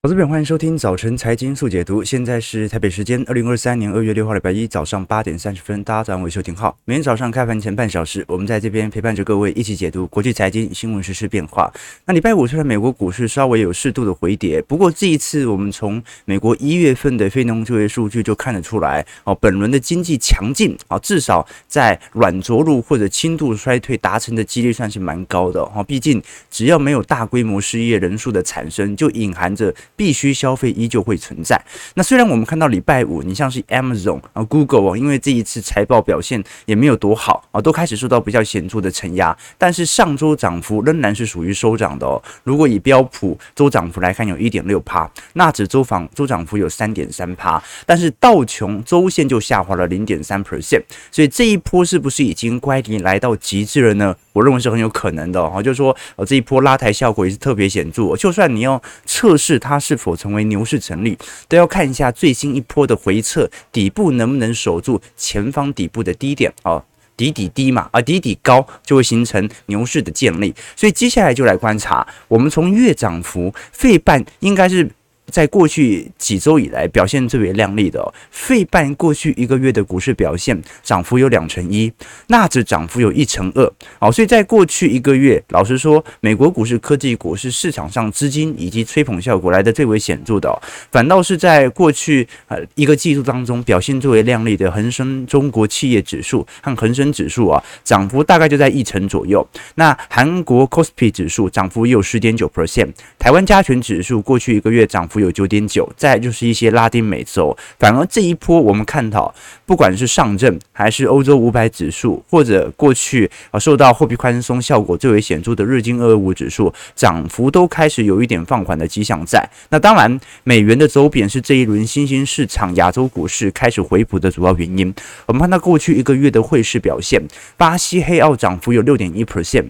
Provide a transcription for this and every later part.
好，这边欢迎收听早晨财经速解读。现在是台北时间二零二三年二月六号礼拜一早上八点三十分，大家早上好，我是邱廷浩。每天早上开盘前半小时，我们在这边陪伴着各位一起解读国际财经新闻、时事变化。那礼拜五虽然美国股市稍微有适度的回跌，不过这一次我们从美国一月份的非农就业数据就看得出来，哦，本轮的经济强劲啊，至少在软着陆或者轻度衰退达成的几率算是蛮高的哈。毕竟只要没有大规模失业人数的产生，就隐含着。必须消费依旧会存在。那虽然我们看到礼拜五，你像是 Amazon 啊、Google 啊，因为这一次财报表现也没有多好啊，都开始受到比较显著的承压。但是上周涨幅仍然是属于收涨的哦。如果以标普周涨幅来看，有一点六趴，纳指周涨周涨幅有三点三趴，但是道琼周线就下滑了零点三 percent。所以这一波是不是已经乖离来到极致了呢？我认为是很有可能的哦。就是说，呃，这一波拉抬效果也是特别显著。就算你要测试它。是否成为牛市成立，都要看一下最新一波的回测底部能不能守住前方底部的低点啊，底底低嘛，啊底底高就会形成牛市的建立。所以接下来就来观察，我们从月涨幅，费半应该是。在过去几周以来表现最为亮丽的，哦费半过去一个月的股市表现涨幅有两成一，纳指涨幅有一成二。好，所以在过去一个月，老实说，美国股市、科技股是市场上资金以及吹捧效果来的最为显著的，反倒是在过去呃一个季度当中表现最为亮丽的恒生中国企业指数和恒生指数啊，涨幅大概就在一成左右。那韩国 Kospi 指数涨幅也有十点九 percent，台湾加权指数过去一个月涨幅。有九点九，再就是一些拉丁美洲，反而这一波我们看到，不管是上证还是欧洲五百指数，或者过去啊受到货币宽松效果最为显著的日经二二五指数，涨幅都开始有一点放缓的迹象在。那当然，美元的走贬是这一轮新兴市场亚洲股市开始回补的主要原因。我们看到过去一个月的汇市表现，巴西黑澳涨幅有六点一 percent。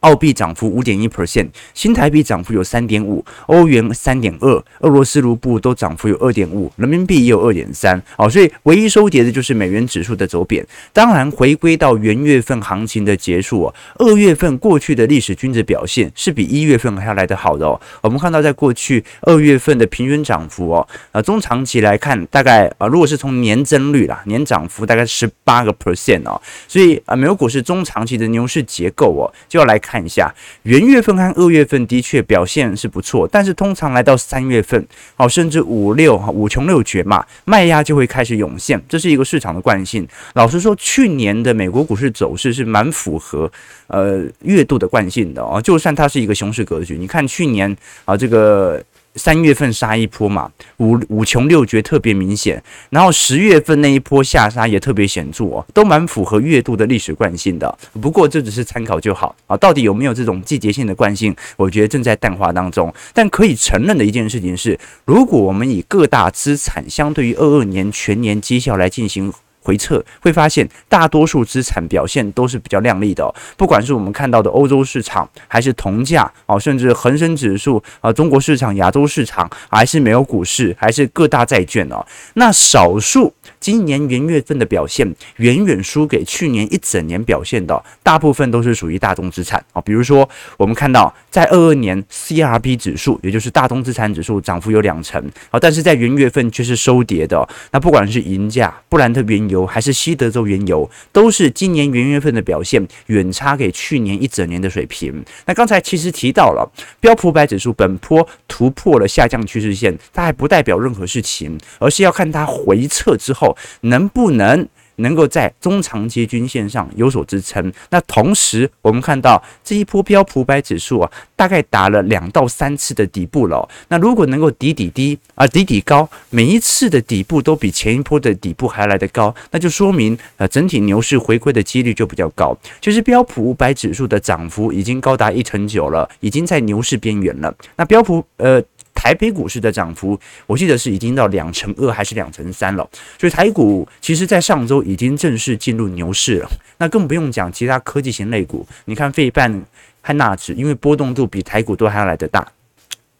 澳币涨幅五点一 percent，新台币涨幅有三点五，欧元三点二，俄罗斯卢布都涨幅有二点五，人民币也有二点三。哦，所以唯一收跌的就是美元指数的走贬。当然，回归到元月份行情的结束哦，二月份过去的历史均值表现是比一月份还要来得好的哦。我们看到，在过去二月份的平均涨幅哦，呃，中长期来看，大概啊，如果是从年增率啦，年涨幅大概十八个 percent 哦。所以啊，美国股市中长期的牛市结构哦，就要来。来看一下，元月份和二月份的确表现是不错，但是通常来到三月份，好，甚至五六五穷六绝嘛，卖压就会开始涌现，这是一个市场的惯性。老实说，去年的美国股市走势是蛮符合呃月度的惯性的哦，就算它是一个熊市格局，你看去年啊这个。三月份杀一波嘛，五五穷六绝特别明显，然后十月份那一波下杀也特别显著哦，都蛮符合月度的历史惯性的。不过这只是参考就好啊，到底有没有这种季节性的惯性，我觉得正在淡化当中。但可以承认的一件事情是，如果我们以各大资产相对于二二年全年绩效来进行。回测会发现，大多数资产表现都是比较亮丽的。不管是我们看到的欧洲市场，还是铜价哦，甚至恒生指数啊，中国市场、亚洲市场，还是没有股市，还是各大债券哦。那少数今年元月份的表现远远输给去年一整年表现的，大部分都是属于大宗资产啊。比如说，我们看到在二二年 CRB 指数，也就是大宗资产指数涨幅有两成啊，但是在元月份却是收跌的。那不管是银价、布兰特原油。还是西德州原油，都是今年元月份的表现远差给去年一整年的水平。那刚才其实提到了标普五百指数本波突破了下降趋势线，它还不代表任何事情，而是要看它回撤之后能不能。能够在中长期均线上有所支撑。那同时，我们看到这一波标普五百指数啊，大概打了两到三次的底部了。那如果能够底底低啊，底底高，每一次的底部都比前一波的底部还来得高，那就说明呃整体牛市回归的几率就比较高。就是标普五百指数的涨幅已经高达一成九了，已经在牛市边缘了。那标普呃。台北股市的涨幅，我记得是已经到两成二还是两成三了。所以台股其实，在上周已经正式进入牛市了。那更不用讲其他科技型类股，你看费半和纳指，因为波动度比台股都还要来得大。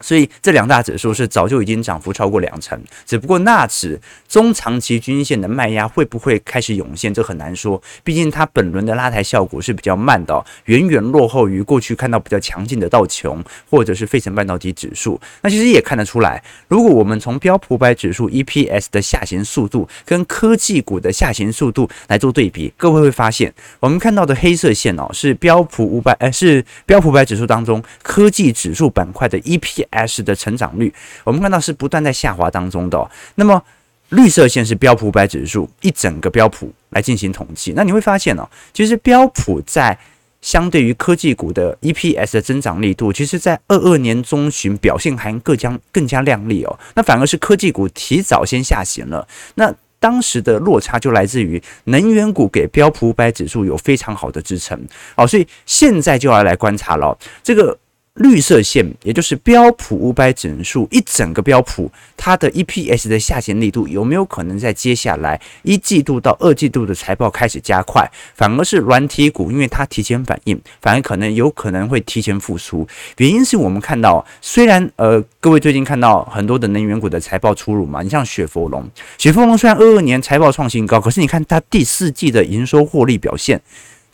所以这两大指数是早就已经涨幅超过两成，只不过纳指中长期均线的卖压会不会开始涌现，这很难说。毕竟它本轮的拉抬效果是比较慢的，远远落后于过去看到比较强劲的道琼或者是费城半导体指数。那其实也看得出来，如果我们从标普百指数 EPS 的下行速度跟科技股的下行速度来做对比，各位会发现，我们看到的黑色线哦，是标普五百，呃，是标普百指数当中科技指数板块的 EPS。S 的成长率，我们看到是不断在下滑当中的哦。那么绿色线是标普五百指数一整个标普来进行统计，那你会发现哦，其实标普在相对于科技股的 EPS 的增长力度，其实在二二年中旬表现还更加更加亮丽哦。那反而是科技股提早先下行了，那当时的落差就来自于能源股给标普五百指数有非常好的支撑哦。所以现在就要来观察了这个。绿色线，也就是标普五百指数一整个标普，它的 EPS 的下行力度有没有可能在接下来一季度到二季度的财报开始加快？反而是软体股，因为它提前反应，反而可能有可能会提前复苏。原因是我们看到，虽然呃，各位最近看到很多的能源股的财报出炉嘛，你像雪佛龙，雪佛龙虽然二二年财报创新高，可是你看它第四季的营收获利表现。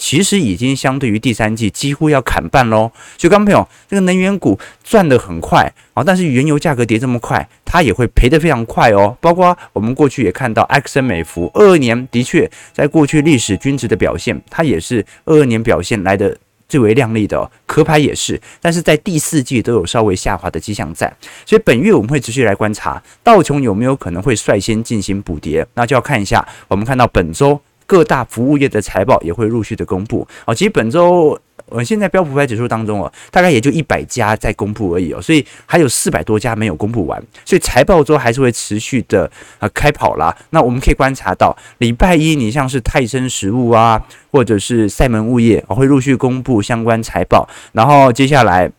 其实已经相对于第三季几乎要砍半喽，所以，各位朋友，这个能源股赚得很快啊，但是原油价格跌这么快，它也会赔得非常快哦。包括我们过去也看到埃克森美孚二二年的确在过去历史均值的表现，它也是二二年表现来的最为亮丽的哦，壳牌也是，但是在第四季都有稍微下滑的迹象在，所以本月我们会持续来观察道琼有没有可能会率先进行补跌，那就要看一下，我们看到本周。各大服务业的财报也会陆续的公布哦。其实本周，呃，现在标普五百指数当中哦，大概也就一百家在公布而已哦，所以还有四百多家没有公布完，所以财报周还是会持续的啊开跑啦。那我们可以观察到，礼拜一你像是泰森食物啊，或者是赛门物业会陆续公布相关财报，然后接下来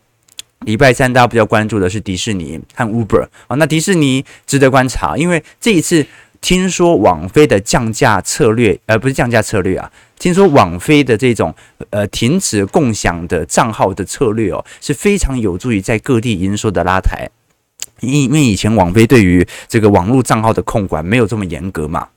礼拜三大家比较关注的是迪士尼和 Uber 啊，那迪士尼值得观察，因为这一次。听说网飞的降价策略，而、呃、不是降价策略啊。听说网飞的这种呃停止共享的账号的策略哦，是非常有助于在各地营收的拉抬。因因为以前网飞对于这个网络账号的控管没有这么严格嘛。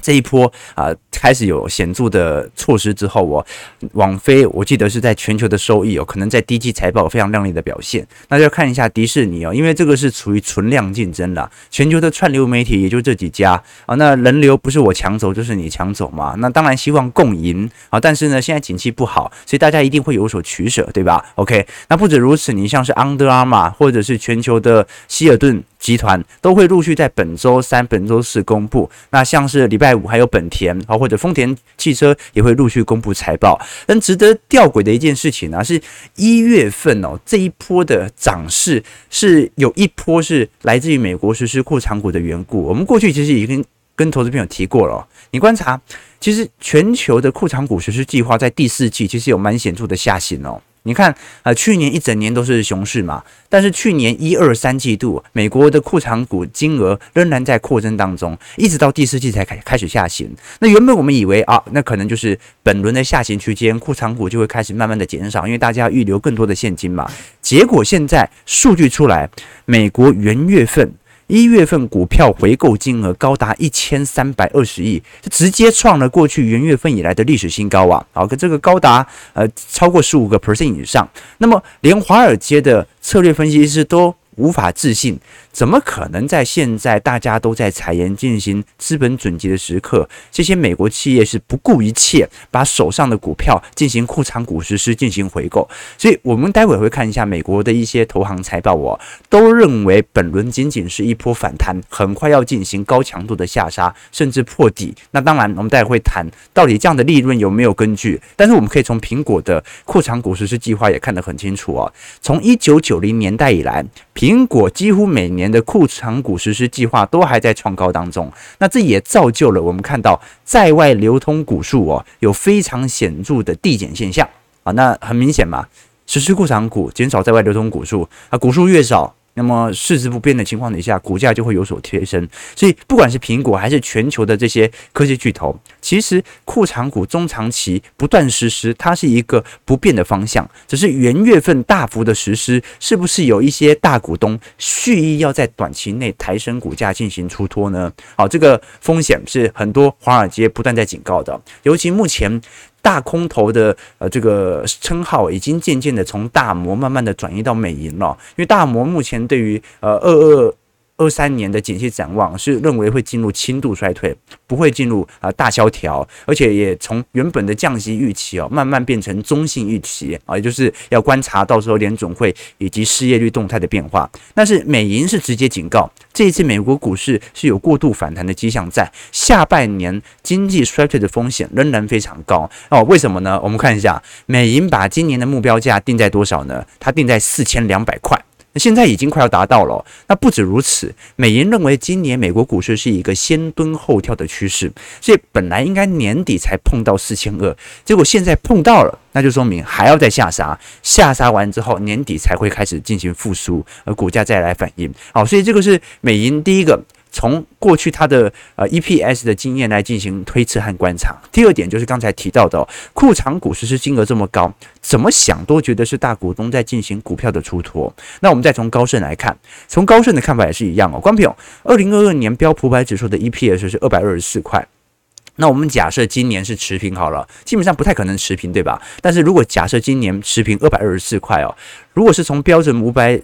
这一波啊、开始有显著的措施之后，哦，网飞我记得是在全球的收益哦，可能在第一季财报非常亮丽的表现。那就要看一下迪士尼哦，因为这个是处于存量竞争啦，全球的串流媒体也就这几家啊，那人流不是我抢走就是你抢走嘛。那当然希望共赢啊，但是呢，现在景气不好，所以大家一定会有所取舍，对吧？OK，那不止如此，你像是 Under Armour 或者是全球的希尔顿。集团都会陆续在本周三、本周四公布。那像是礼拜五还有本田啊，或者丰田汽车也会陆续公布财报。但值得吊诡的一件事情呢，是一月份哦，这一波的涨势是有一波是来自于美国实施库藏股的缘故。我们过去其实已经跟投资朋友提过了。你观察，其实全球的库藏股实施计划在第四季其实有蛮显著的下行哦。你看，呃，去年一整年都是熊市嘛，但是去年一二三季度，美国的库藏股金额仍然在扩增当中，一直到第四季才开开始下行。那原本我们以为啊，那可能就是本轮的下行区间，库藏股就会开始慢慢的减少，因为大家要预留更多的现金嘛。结果现在数据出来，美国元月份。一月份股票回购金额高达一千三百二十亿，这直接创了过去元月份以来的历史新高啊！好，跟这个高达呃超过十五个 percent 以上，那么连华尔街的策略分析师都无法置信。怎么可能在现在大家都在裁员进行资本准结的时刻，这些美国企业是不顾一切把手上的股票进行库藏股实施进行回购？所以，我们待会会看一下美国的一些投行财报，我都认为本轮仅仅是一波反弹，很快要进行高强度的下杀，甚至破底。那当然，我们待会会谈到底这样的利润有没有根据？但是我们可以从苹果的库藏股实施计划也看得很清楚啊。从一九九零年代以来，苹苹果几乎每年的库存股实施计划都还在创高当中，那这也造就了我们看到在外流通股数哦有非常显著的递减现象啊。那很明显嘛，实施库存股减少在外流通股数啊，股数越少，那么市值不变的情况底下，股价就会有所提升。所以不管是苹果还是全球的这些科技巨头，其实库藏股中长期不断实施，它是一个不变的方向。只是元月份大幅的实施，是不是有一些大股东蓄意要在短期内抬升股价进行出脱呢？好，这个风险是很多华尔街不断在警告的，尤其目前。大空头的呃这个称号已经渐渐的从大摩慢慢的转移到美银了，因为大摩目前对于呃二二二三年的景气展望是认为会进入轻度衰退，不会进入啊大萧条，而且也从原本的降息预期哦，慢慢变成中性预期啊，也就是要观察到时候联总会以及失业率动态的变化。但是美银是直接警告，这一次美国股市是有过度反弹的迹象，在下半年经济衰退的风险仍然非常高哦。为什么呢？我们看一下美银把今年的目标价定在多少呢？它定在四千两百块。现在已经快要达到了。那不止如此，美银认为今年美国股市是一个先蹲后跳的趋势，所以本来应该年底才碰到四千二，结果现在碰到了，那就说明还要再下杀，下杀完之后年底才会开始进行复苏，而股价再来反应。好，所以这个是美银第一个。从过去它的呃 EPS 的经验来进行推测和观察。第二点就是刚才提到的，库藏股实施金额这么高，怎么想都觉得是大股东在进行股票的出脱。那我们再从高盛来看，从高盛的看法也是一样哦。观众朋友，二零二二年标普百指数的 EPS 是二百二十四块。那我们假设今年是持平好了，基本上不太可能持平，对吧？但是如果假设今年持平二百二十四块哦，如果是从标准五百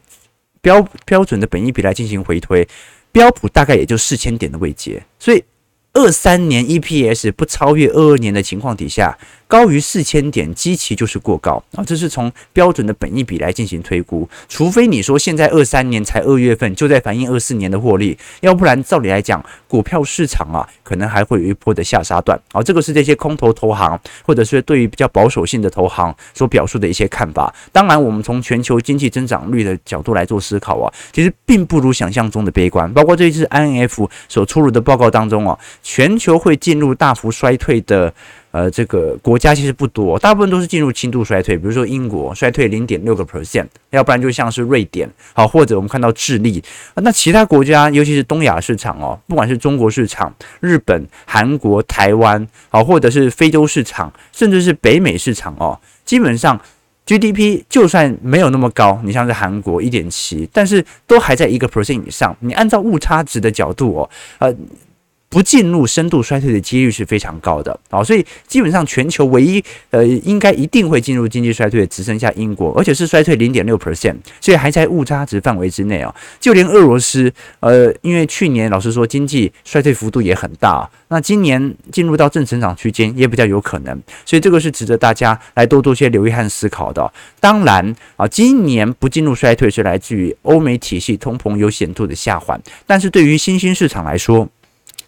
标标准的本益比来进行回推。标普大概也就四千点的位阶，所以二三年 EPS 不超越二二年的情况底下。高于四千点，基期就是过高啊！这是从标准的本益比来进行推估，除非你说现在二三年才二月份就在反映二四年的获利，要不然照理来讲，股票市场啊可能还会有一波的下杀段啊！这个是这些空头投行或者是对于比较保守性的投行所表述的一些看法。当然，我们从全球经济增长率的角度来做思考啊，其实并不如想象中的悲观。包括这一次 INF 所出炉的报告当中啊，全球会进入大幅衰退的。呃，这个国家其实不多，大部分都是进入轻度衰退，比如说英国衰退零点六个 percent，要不然就像是瑞典，好，或者我们看到智利，那其他国家，尤其是东亚市场哦，不管是中国市场、日本、韩国、台湾，好，或者是非洲市场，甚至是北美市场哦，基本上 GDP 就算没有那么高，你像是韩国一点七，但是都还在一个 percent 以上，你按照误差值的角度哦，呃。不进入深度衰退的几率是非常高的啊，所以基本上全球唯一呃应该一定会进入经济衰退的只剩下英国，而且是衰退零点六 percent，所以还在误差值范围之内啊。就连俄罗斯呃，因为去年老实说经济衰退幅度也很大，那今年进入到正成长区间也比较有可能，所以这个是值得大家来多多些留意和思考的。当然啊，今年不进入衰退是来自于欧美体系通膨有显著的下缓，但是对于新兴市场来说。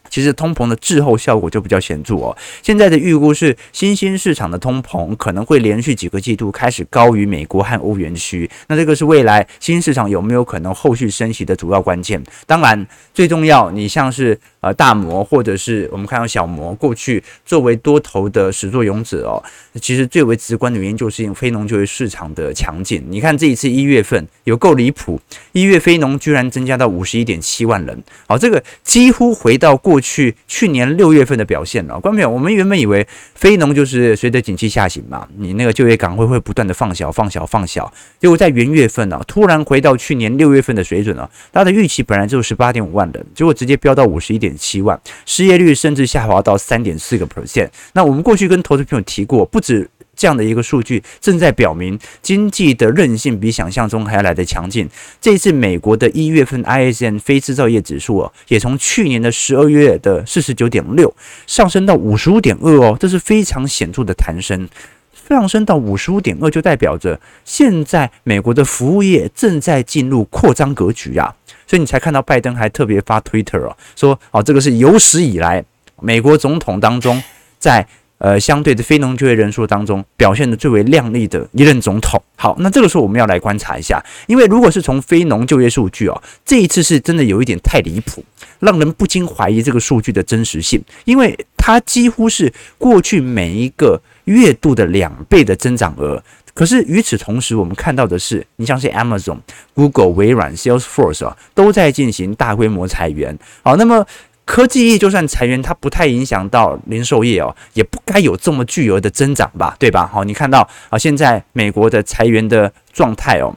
其实通膨的滞后效果就比较显著哦。现在的预估是新兴市场的通膨可能会连续几个季度开始高于美国和欧元区，那这个是未来新市场有没有可能后续升息的主要关键。当然，最重要，你像是呃大摩或者是我们看到小摩过去作为多头的始作俑者哦，其实最为直观的原因就是因为非农就业市场的强劲。你看这一次一月份有够离谱，一月非农居然增加到五十一点七万人，好，这个几乎回到过。去去年六月份的表现了，观众朋友，我们原本以为非农就是随着景气下行嘛，你那个就业岗位会不断的放小、放小、放小，结果在元月份呢、啊，突然回到去年六月份的水准了、啊。它的预期本来就是十八点五万人，结果直接飙到五十一点七万，失业率甚至下滑到三点四个 percent。那我们过去跟投资朋友提过，不止。这样的一个数据正在表明经济的韧性比想象中还要来得强劲。这一次美国的一月份 ISM 非制造业指数哦，也从去年的十二月的四十九点六上升到五十五点二哦，这是非常显著的弹升。上升到五十五点二，就代表着现在美国的服务业正在进入扩张格局啊。所以你才看到拜登还特别发 Twitter 哦，说哦，这个是有史以来美国总统当中在。呃，相对的非农就业人数当中表现的最为亮丽的一任总统。好，那这个时候我们要来观察一下，因为如果是从非农就业数据哦，这一次是真的有一点太离谱，让人不禁怀疑这个数据的真实性，因为它几乎是过去每一个月度的两倍的增长额。可是与此同时，我们看到的是，你像是 Amazon、Google、微软、Salesforce 啊，都在进行大规模裁员。好，那么科技业就算裁员，它不太影响到零售业哦，也不该有这么巨额的增长吧，对吧？好，你看到啊，现在美国的裁员的状态哦，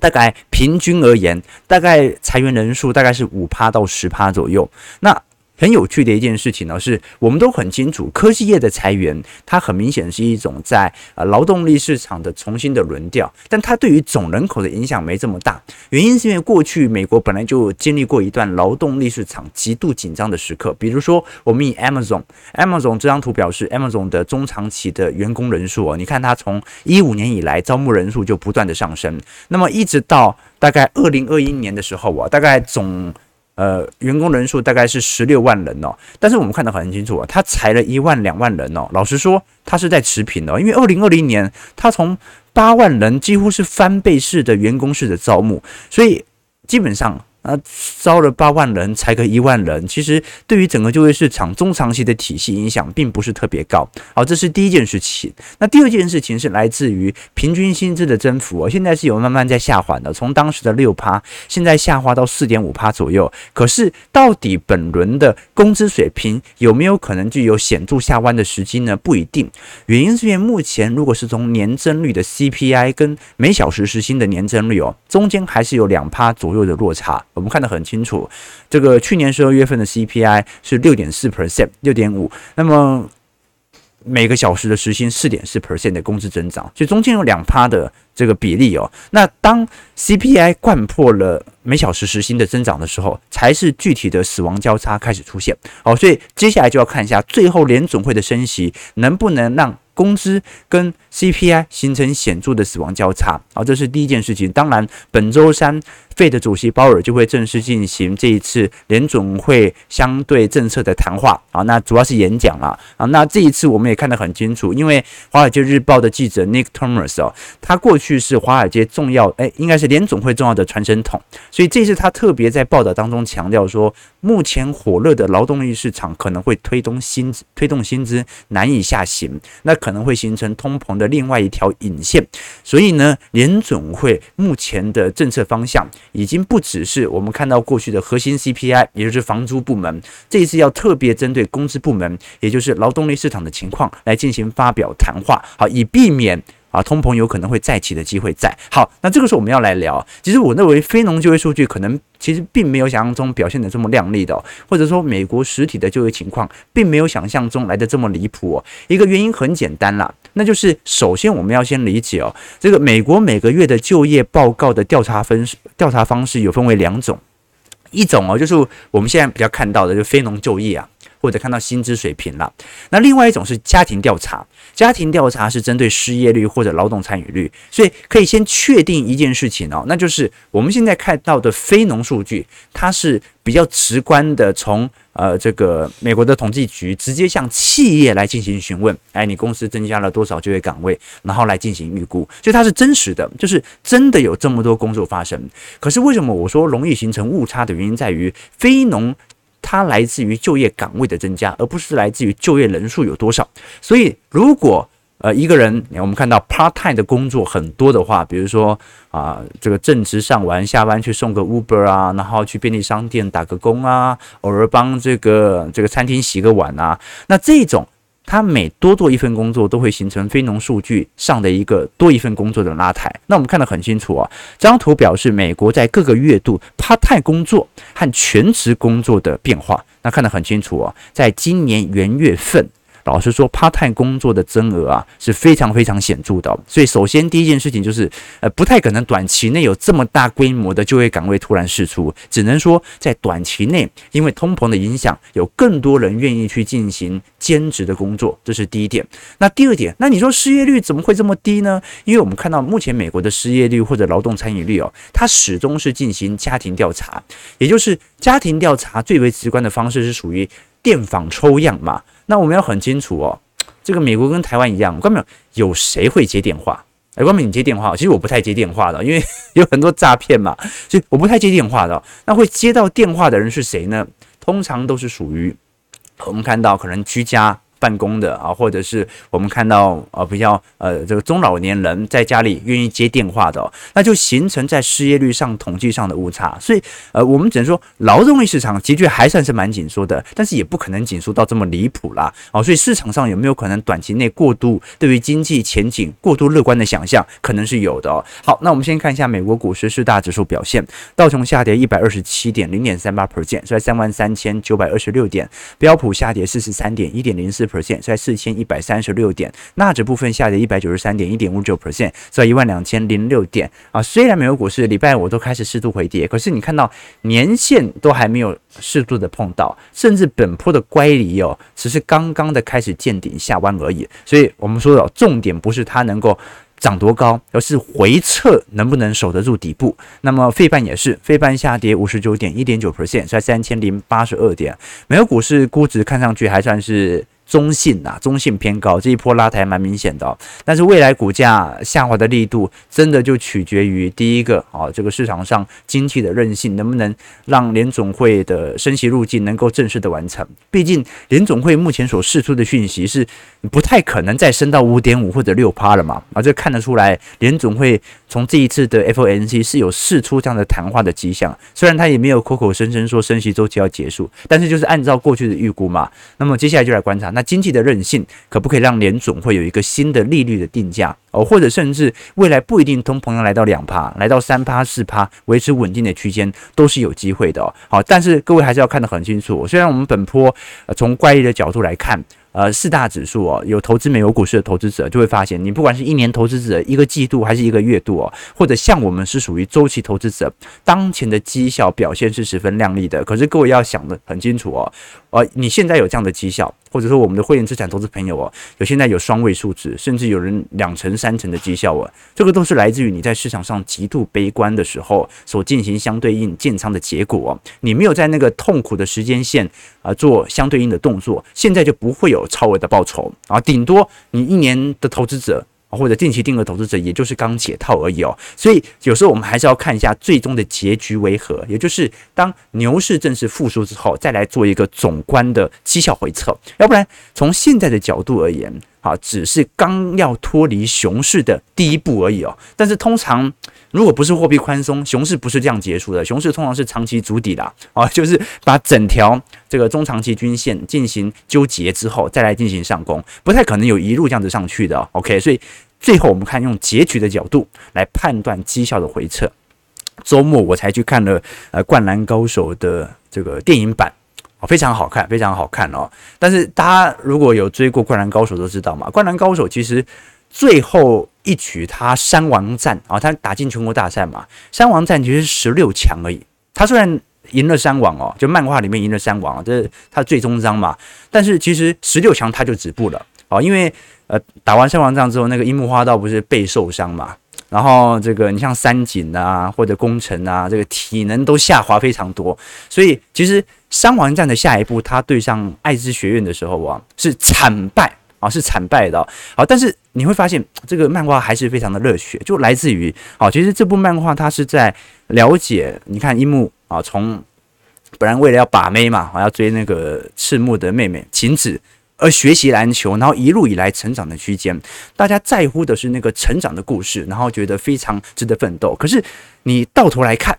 大概平均而言，大概裁员人数大概是五趴到十趴左右。那很有趣的一件事情呢，是我们都很清楚，科技业的裁员，它很明显是一种在呃劳动力市场的重新的轮调，但它对于总人口的影响没这么大。原因是因为过去美国本来就经历过一段劳动力市场极度紧张的时刻，比如说我们以 Amazon，Amazon 这张图表示 Amazon 的中长期的员工人数哦，你看它从一五年以来招募人数就不断的上升，那么一直到大概二零二一年的时候啊，大概总呃，员工人数大概是十六万人哦，但是我们看得很清楚啊，他裁了一万两万人哦。老实说，他是在持平的，因为二零二零年他从八万人几乎是翻倍式的员工式的招募，所以基本上。啊，招了八万人，裁个一万人，其实对于整个就业市场中长期的体系影响并不是特别高。好，这是第一件事情。那第二件事情是来自于平均薪资的增幅哦，现在是有慢慢在下滑的，从当时的六趴，现在下滑到四点五趴左右。可是到底本轮的工资水平有没有可能具有显著下弯的时机呢？不一定。原因是因为目前如果是从年增率的 CPI 跟每小时时薪的年增率哦，中间还是有两趴左右的落差。我们看得很清楚，这个去年十二月份的 CPI 是六点四 percent，六点五。那么每个小时的时薪四点四 percent 的工资增长，所以中间有两趴的这个比例哦。那当 CPI 灌破了每小时时薪的增长的时候，才是具体的死亡交叉开始出现。好，所以接下来就要看一下最后联总会的升息能不能让工资跟 CPI 形成显著的死亡交叉。好，这是第一件事情。当然，本周三。费的主席鲍尔就会正式进行这一次联总会相对政策的谈话啊，那主要是演讲了啊。那这一次我们也看得很清楚，因为《华尔街日报》的记者 Nick Thomas 哦，他过去是华尔街重要哎，应该是联总会重要的传声筒，所以这次他特别在报道当中强调说，目前火热的劳动力市场可能会推动薪资推动薪资难以下行，那可能会形成通膨的另外一条引线。所以呢，联准会目前的政策方向。已经不只是我们看到过去的核心 CPI，也就是房租部门，这一次要特别针对工资部门，也就是劳动力市场的情况来进行发表谈话，好，以避免啊通膨有可能会再起的机会在。好，那这个时候我们要来聊，其实我认为非农就业数据可能其实并没有想象中表现的这么亮丽的，或者说美国实体的就业情况并没有想象中来的这么离谱哦。一个原因很简单啦。那就是首先我们要先理解哦，这个美国每个月的就业报告的调查分调查方式有分为两种，一种哦就是我们现在比较看到的就非农就业啊，或者看到薪资水平了。那另外一种是家庭调查，家庭调查是针对失业率或者劳动参与率，所以可以先确定一件事情哦，那就是我们现在看到的非农数据，它是比较直观的从。呃，这个美国的统计局直接向企业来进行询问，哎，你公司增加了多少就业岗位，然后来进行预估，所以它是真实的，就是真的有这么多工作发生。可是为什么我说容易形成误差的原因在于，非农它来自于就业岗位的增加，而不是来自于就业人数有多少。所以如果呃，一个人，我们看到 part time 的工作很多的话，比如说啊，这个正职上完，下班去送个 Uber 啊，然后去便利商店打个工啊，偶尔帮这个这个餐厅洗个碗啊，那这种他每多做一份工作，都会形成非农数据上的一个多一份工作的拉抬。那我们看得很清楚啊，这张图表示美国在各个月度 part time 工作和全职工作的变化，那看得很清楚啊，在今年元月份。老实说，part-time 工作的增额啊是非常非常显著的，所以首先第一件事情就是，呃，不太可能短期内有这么大规模的就业岗位突然释出，只能说在短期内，因为通膨的影响，有更多人愿意去进行兼职的工作，这是第一点。那第二点，那你说失业率怎么会这么低呢？因为我们看到目前美国的失业率或者劳动参与率哦，它始终是进行家庭调查，也就是家庭调查最为直观的方式是属于电访抽样嘛。那我们要很清楚哦，这个美国跟台湾一样，关没有？谁会接电话？哎，关没你接电话？其实我不太接电话的，因为 有很多诈骗嘛，所以我不太接电话的。那会接到电话的人是谁呢？通常都是属于我们看到可能居家办公的啊，或者是我们看到啊比较呃这个中老年人在家里愿意接电话的，那就形成在失业率上统计上的误差。所以呃我们只能说劳动力市场的确还算是蛮紧缩的，但是也不可能紧缩到这么离谱啦。哦，所以市场上有没有可能短期内过度对于经济前景过度乐观的想象，可能是有的哦。好，那我们先看一下美国股市四大指数表现，道琼下跌一百二十七点零点三八 percent，在三万三千九百二十六点；标普下跌四十三点一点零四 percent，在四千一百三十六点；纳指部分下跌一百九十三点一点五九 percent，在一万两千零六点。啊，虽然美国股市礼拜五都开始适度回跌，可是你看到年线都还没有适度的碰到，甚至本波的乖离哦，只是刚刚的开始见顶下弯而已。所以我们说的重点不是它能够。涨多高，而是回撤能不能守得住底部？那么费半也是，费半下跌五十九点一点九 percent，在三千零八十二点。美国股市估值看上去还算是。中性呐，中性偏高，这一波拉抬蛮明显的，但是未来股价下滑的力度，真的就取决于第一个啊，这个市场上经济的韧性能不能让联总会的升息路径能够正式的完成。毕竟联总会目前所释出的讯息是不太可能再升到五点五或者六趴了嘛，啊，这看得出来联总会从这一次的 FOMC 是有释出这样的谈话的迹象，虽然他也没有口口声声说升息周期要结束，但是就是按照过去的预估嘛，那么接下来就来观察。那经济的韧性可不可以让联总会有一个新的利率的定价哦，或者甚至未来不一定通膨要来到两趴，来到三趴四趴，维持稳定的区间都是有机会的哦。好，但是各位还是要看得很清楚。虽然我们本坡呃从怪异的角度来看。呃，四大指数哦，有投资美国股市的投资者就会发现，你不管是一年投资者一个季度还是一个月度哦，或者像我们是属于周期投资者，当前的绩效表现是十分亮丽的。可是各位要想的很清楚哦，呃，你现在有这样的绩效，或者说我们的会员资产投资朋友哦，有现在有双位数字，甚至有人两成、三成的绩效哦，这个都是来自于你在市场上极度悲观的时候所进行相对应建仓的结果。你没有在那个痛苦的时间线啊做相对应的动作，现在就不会有。超额的报酬啊，顶多你一年的投资者或者定期定额投资者，也就是刚解套而已哦。所以有时候我们还是要看一下最终的结局为何，也就是当牛市正式复苏之后，再来做一个总观的绩效回测。要不然从现在的角度而言，啊，只是刚要脱离熊市的第一步而已哦。但是通常。如果不是货币宽松，熊市不是这样结束的。熊市通常是长期筑底的啊，就是把整条这个中长期均线进行纠结之后，再来进行上攻，不太可能有一路这样子上去的。OK，所以最后我们看用结局的角度来判断绩效的回撤。周末我才去看了呃《灌篮高手》的这个电影版，非常好看，非常好看哦。但是大家如果有追过《灌篮高手》都知道嘛，《灌篮高手》其实。最后一局他山王战啊，他打进全国大赛嘛。山王战其实十六强而已。他虽然赢了山王哦，就漫画里面赢了山王，这是他最终章嘛。但是其实十六强他就止步了哦，因为呃打完山王战之后，那个樱木花道不是背受伤嘛。然后这个你像三井啊或者宫城啊，这个体能都下滑非常多。所以其实山王战的下一步，他对上爱知学院的时候啊，是惨败。是惨败的。好，但是你会发现这个漫画还是非常的热血，就来自于好，其实这部漫画它是在了解，你看樱木啊，从本来为了要把妹嘛，要追那个赤木的妹妹晴子而学习篮球，然后一路以来成长的区间，大家在乎的是那个成长的故事，然后觉得非常值得奋斗。可是你到头来看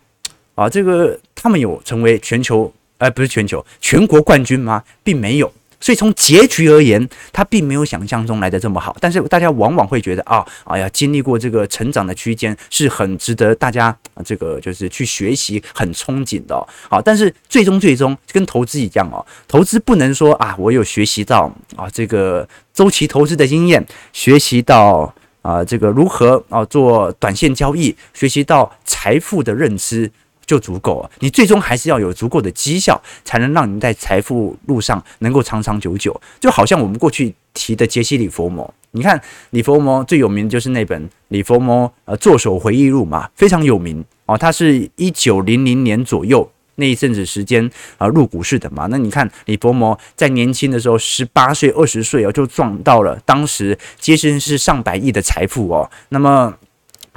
啊，这个他们有成为全球，呃，不是全球，全国冠军吗？并没有。所以从结局而言，它并没有想象中来得这么好。但是大家往往会觉得啊，哎呀，经历过这个成长的区间是很值得大家这个就是去学习、很憧憬的。好，但是最终最终跟投资一样哦，投资不能说啊，我有学习到啊这个周期投资的经验，学习到啊这个如何啊做短线交易，学习到财富的认知。就足够了，你最终还是要有足够的绩效，才能让你在财富路上能够长长久久。就好像我们过去提的杰西·里佛摩，你看李佛摩最有名的就是那本李佛摩呃作手回忆录嘛，非常有名哦。他是一九零零年左右那一阵子时间啊入股市的嘛。那你看李佛摩在年轻的时候，十八岁、二十岁哦，就赚到了当时杰森是上百亿的财富哦。那么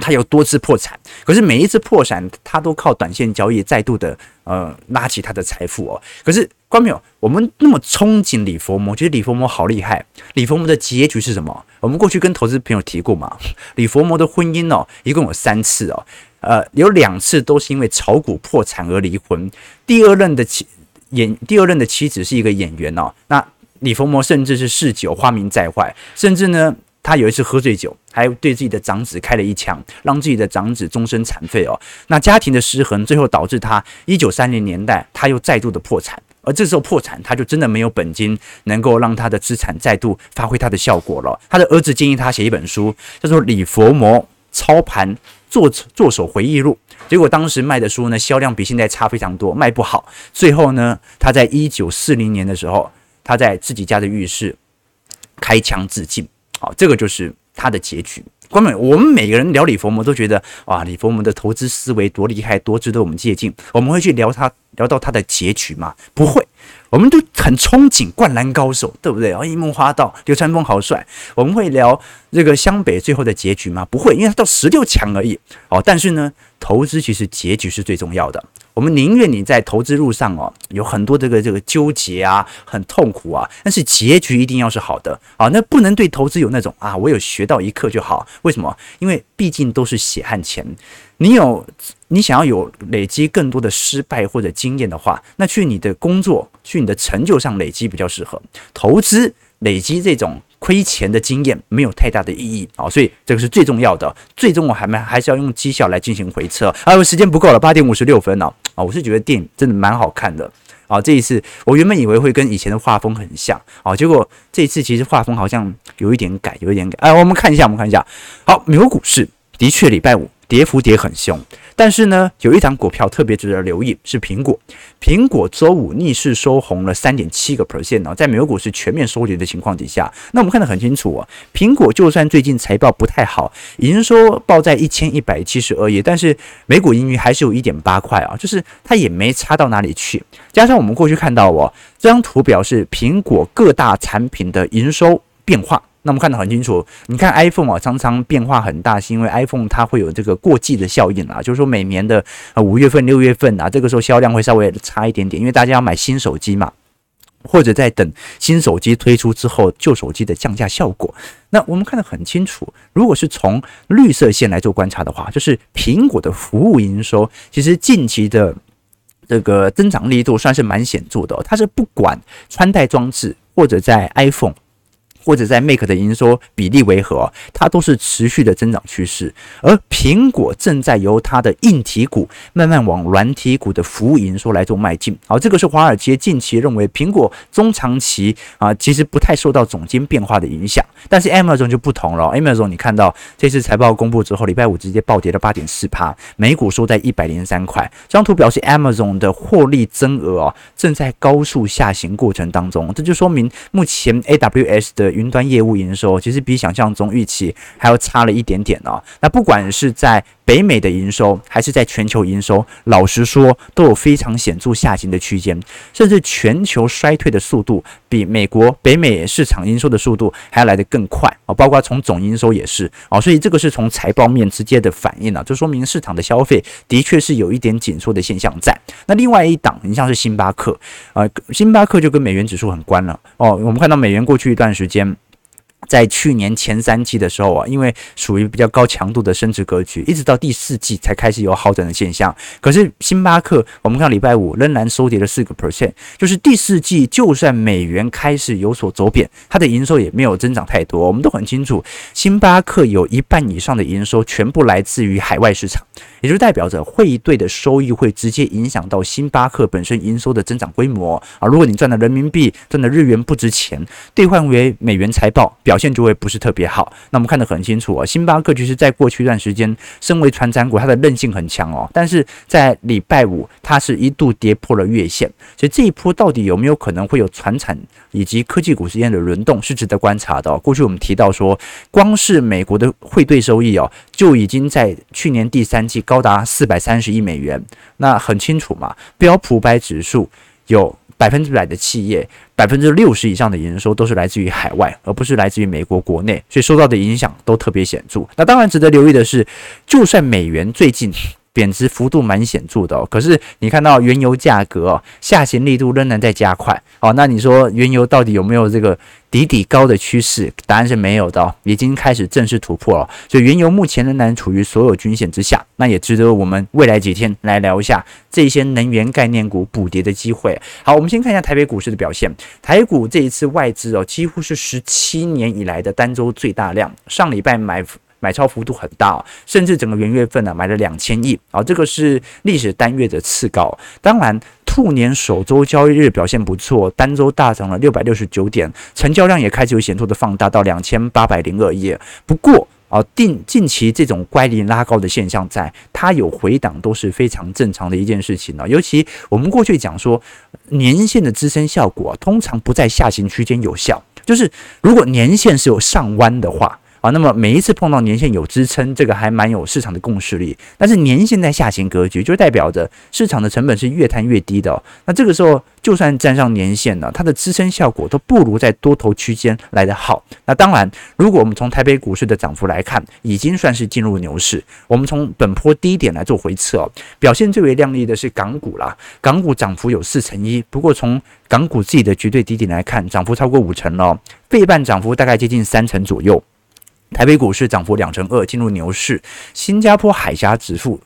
它有多次破产，可是每一次破产，它都靠短线交易再度的呃拉起它的财富哦。可是观众朋友，我们那么憧憬李佛摩，觉得李佛摩好厉害。李佛摩的结局是什么？我们过去跟投资朋友提过嘛。李佛摩的婚姻哦，一共有三次哦，呃，有两次都是因为炒股破产而离婚。第二任的妻演，第二任的妻子是一个演员哦。那李佛摩甚至是嗜酒，花名在外，甚至呢。他有一次喝醉酒，还对自己的长子开了一枪，让自己的长子终身残废哦。那家庭的失衡，最后导致他一九三零年代他又再度的破产，而这时候破产，他就真的没有本金能够让他的资产再度发挥他的效果了。他的儿子建议他写一本书，叫做《李佛摩操盘作作手回忆录》，结果当时卖的书呢，销量比现在差非常多，卖不好。最后呢，他在一九四零年的时候，他在自己家的浴室开枪自尽。好，这个就是他的结局。关门，我们每个人聊李佛摩都觉得哇，李佛摩的投资思维多厉害，多值得我们借鉴。我们会去聊他，聊到他的结局吗？不会，我们都很憧憬灌篮高手，对不对？哦，樱木花道、流川枫好帅。我们会聊这个湘北最后的结局吗？不会，因为他到十六强而已。哦，但是呢，投资其实结局是最重要的。我们宁愿你在投资路上哦，有很多这个这个纠结啊，很痛苦啊，但是结局一定要是好的啊。那不能对投资有那种啊，我有学到一课就好。为什么？因为毕竟都是血汗钱。你有你想要有累积更多的失败或者经验的话，那去你的工作，去你的成就上累积比较适合。投资累积这种。亏钱的经验没有太大的意义啊，所以这个是最重要的。最终我还没还是要用绩效来进行回撤。啊，时间不够了，八点五十六分了啊！我是觉得电影真的蛮好看的啊。这一次我原本以为会跟以前的画风很像啊，结果这一次其实画风好像有一点改，有一点改。哎，我们看一下，我们看一下。好，美国股市的确礼拜五跌幅跌很凶。但是呢，有一档股票特别值得留意，是苹果。苹果周五逆势收红了三点七个 percent 哦，在美国股市全面收跌的情况底下，那我们看得很清楚哦，苹果就算最近财报不太好，营收报在一千一百七十二亿，但是每股盈余还是有一点八块啊，就是它也没差到哪里去。加上我们过去看到哦，这张图表是苹果各大产品的营收变化。那我们看得很清楚，你看 iPhone 啊，常常变化很大，是因为 iPhone 它会有这个过季的效应啊，就是说每年的啊五月份、六月份啊，这个时候销量会稍微差一点点，因为大家要买新手机嘛，或者在等新手机推出之后，旧手机的降价效果。那我们看得很清楚，如果是从绿色线来做观察的话，就是苹果的服务营收，其实近期的这个增长力度算是蛮显著的哦，它是不管穿戴装置或者在 iPhone。或者在 Mac 的营收比例为何，它都是持续的增长趋势。而苹果正在由它的硬体股慢慢往软体股的服务营收来做迈进。好，这个是华尔街近期认为苹果中长期啊，其实不太受到总金变化的影响。但是 Amazon 就不同了，Amazon 你看到这次财报公布之后，礼拜五直接暴跌了八点四趴，每股收在一百零三块。这张图表示 Amazon 的获利增额哦，正在高速下行过程当中，这就说明目前 AWS 的云端业务营收其实比想象中预期还要差了一点点哦。那不管是在北美的营收还是在全球营收，老实说都有非常显著下行的区间，甚至全球衰退的速度比美国北美市场营收的速度还要来得更快啊！包括从总营收也是啊，所以这个是从财报面直接的反应啊，就说明市场的消费的确是有一点紧缩的现象在。那另外一档，你像是星巴克啊，星巴克就跟美元指数很关了哦。我们看到美元过去一段时间。在去年前三季的时候啊，因为属于比较高强度的升值格局，一直到第四季才开始有好转的现象。可是星巴克，我们看礼拜五仍然收跌了四个 percent，就是第四季就算美元开始有所走贬，它的营收也没有增长太多。我们都很清楚，星巴克有一半以上的营收全部来自于海外市场，也就代表着汇兑的收益会直接影响到星巴克本身营收的增长规模啊。如果你赚的人民币、赚的日元不值钱，兑换为美元财报表现就会不是特别好。那我们看得很清楚啊，星巴克其实在过去一段时间，身为传产股，它的韧性很强哦。但是在礼拜五，它是一度跌破了月线。所以这一波到底有没有可能会有传产以及科技股之间的轮动，是值得观察的。过去我们提到说，光是美国的汇兑收益哦，就已经在去年第三季高达四百三十亿美元。那很清楚嘛，标普百指数。有百分之百的企业，百分之六十以上的营收都是来自于海外，而不是来自于美国国内，所以受到的影响都特别显著。那当然值得留意的是，就算美元最近。贬值幅度蛮显著的哦，可是你看到原油价格哦，下行力度仍然在加快哦。那你说原油到底有没有这个底底高的趋势？答案是没有的哦，已经开始正式突破了。所以原油目前仍然处于所有均线之下，那也值得我们未来几天来聊一下这些能源概念股补跌的机会。好，我们先看一下台北股市的表现。台股这一次外资哦，几乎是十七年以来的单周最大量，上礼拜买。买超幅度很大，甚至整个元月份呢买了两千亿啊，这个是历史单月的次高。当然，兔年首周交易日表现不错，单周大涨了六百六十九点，成交量也开始有显著的放大到两千八百零二亿。不过啊，近近期这种乖离拉高的现象在，在它有回档都是非常正常的一件事情呢。尤其我们过去讲说，年线的支撑效果通常不在下行区间有效，就是如果年线是有上弯的话。啊，那么每一次碰到年线有支撑，这个还蛮有市场的共识力。但是年线在下行格局，就代表着市场的成本是越摊越低的。那这个时候，就算站上年线呢，它的支撑效果都不如在多头区间来得好。那当然，如果我们从台北股市的涨幅来看，已经算是进入牛市。我们从本波低点来做回测哦，表现最为亮丽的是港股啦，港股涨幅有四成一。不过从港股自己的绝对低点来看，涨幅超过五成了，费半涨幅大概接近三成左右。台北股市涨幅两成二，进入牛市。新加坡海峡指数。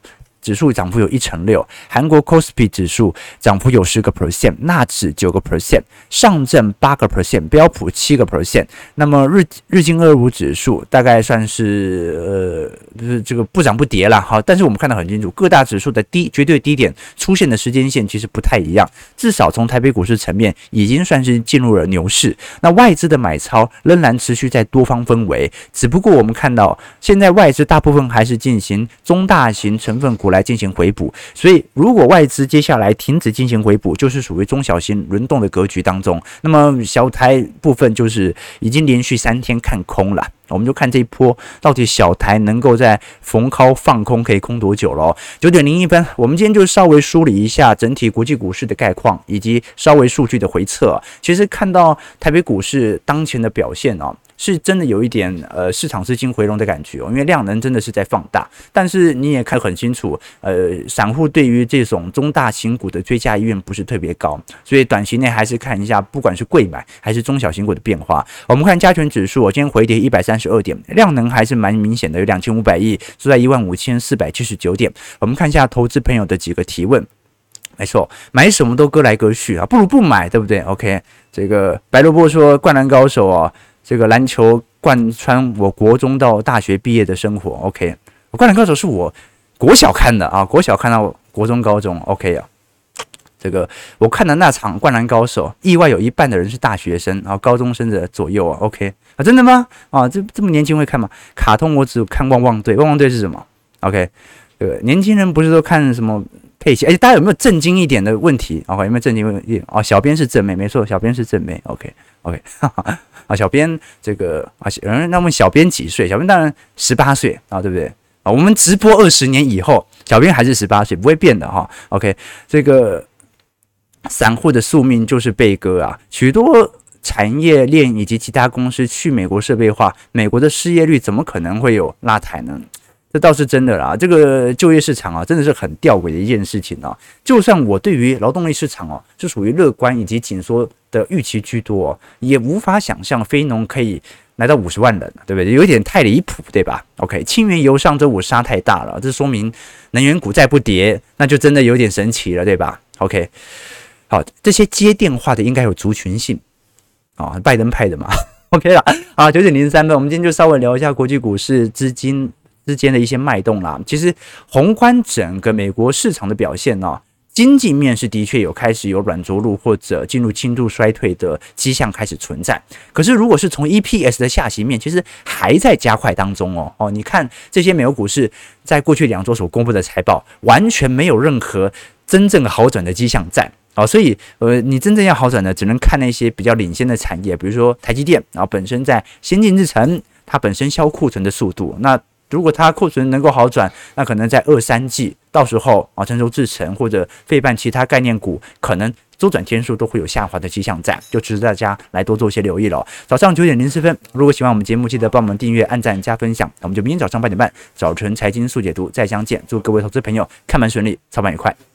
指数涨幅有一成六，韩国 Kospi 指数涨幅有十个 percent，纳指九个 percent，上证八个 percent，标普七个 percent。那么日日经二五指数大概算是呃，就是这个不涨不跌了哈。但是我们看得很清楚，各大指数的低绝对低点出现的时间线其实不太一样。至少从台北股市层面，已经算是进入了牛市。那外资的买超仍然持续在多方氛围，只不过我们看到现在外资大部分还是进行中大型成分股来进行回补，所以如果外资接下来停止进行回补，就是属于中小型轮动的格局当中。那么小台部分就是已经连续三天看空了，我们就看这一波到底小台能够在逢高放空可以空多久了。九点零一分，我们今天就稍微梳理一下整体国际股市的概况以及稍微数据的回测。其实看到台北股市当前的表现哦。是真的有一点呃市场资金回笼的感觉哦，因为量能真的是在放大，但是你也看很清楚，呃，散户对于这种中大型股的追加意愿不是特别高，所以短期内还是看一下，不管是贵买还是中小型股的变化。我们看加权指数，我今天回跌一百三十二点，量能还是蛮明显的，有两千五百亿，收在一万五千四百七十九点。我们看一下投资朋友的几个提问，没错，买什么都割来割去啊，不如不买，对不对？OK，这个白萝卜说灌篮高手啊。这个篮球贯穿我国中到大学毕业的生活，OK。灌篮高手是我国小看的啊，国小看到国中高中，OK 啊。这个我看的那场灌篮高手，意外有一半的人是大学生，然后高中生的左右啊，OK 啊，真的吗？啊，这这么年轻会看吗？卡通我只看汪汪队，汪汪队是什么？OK，这个年轻人不是都看什么佩奇？哎，大家有没有震惊一点的问题？OK，有没有震惊问题？哦，小编是正妹，没错，小编是正妹，OK，OK。啊，小编这个啊，嗯，那么小编几岁？小编当然十八岁啊，对不对？啊，我们直播二十年以后，小编还是十八岁，不会变的哈。OK，这个散户的宿命就是被割啊，许多产业链以及其他公司去美国设备化，美国的失业率怎么可能会有拉抬呢？这倒是真的啦，这个就业市场啊，真的是很吊诡的一件事情啊。就算我对于劳动力市场哦，是属于乐观以及紧缩的预期居多，也无法想象非农可以来到五十万人，对不对？有点太离谱，对吧？OK，轻原油上周五杀太大了，这说明能源股再不跌，那就真的有点神奇了，对吧？OK，好，这些接电话的应该有族群性啊，拜登派的嘛？OK 了，啊，九点零三分，我们今天就稍微聊一下国际股市资金。之间的一些脉动啦，其实宏观整个美国市场的表现呢，经济面是的确有开始有软着陆或者进入轻度衰退的迹象开始存在。可是如果是从 EPS 的下行面，其实还在加快当中哦哦，你看这些美国股市在过去两周所公布的财报，完全没有任何真正好转的迹象在啊，所以呃，你真正要好转呢，只能看那些比较领先的产业，比如说台积电，然后本身在先进制程，它本身销库存的速度那。如果它库存能够好转，那可能在二三季到时候啊，成熟制成或者费半其他概念股可能周转天数都会有下滑的迹象在，就值得大家来多做一些留意了。早上九点零四分，如果喜欢我们节目，记得帮我们订阅、按赞、加分享。那我们就明天早上八点半，早晨财经速解读再相见。祝各位投资朋友看盘顺利，操盘愉快。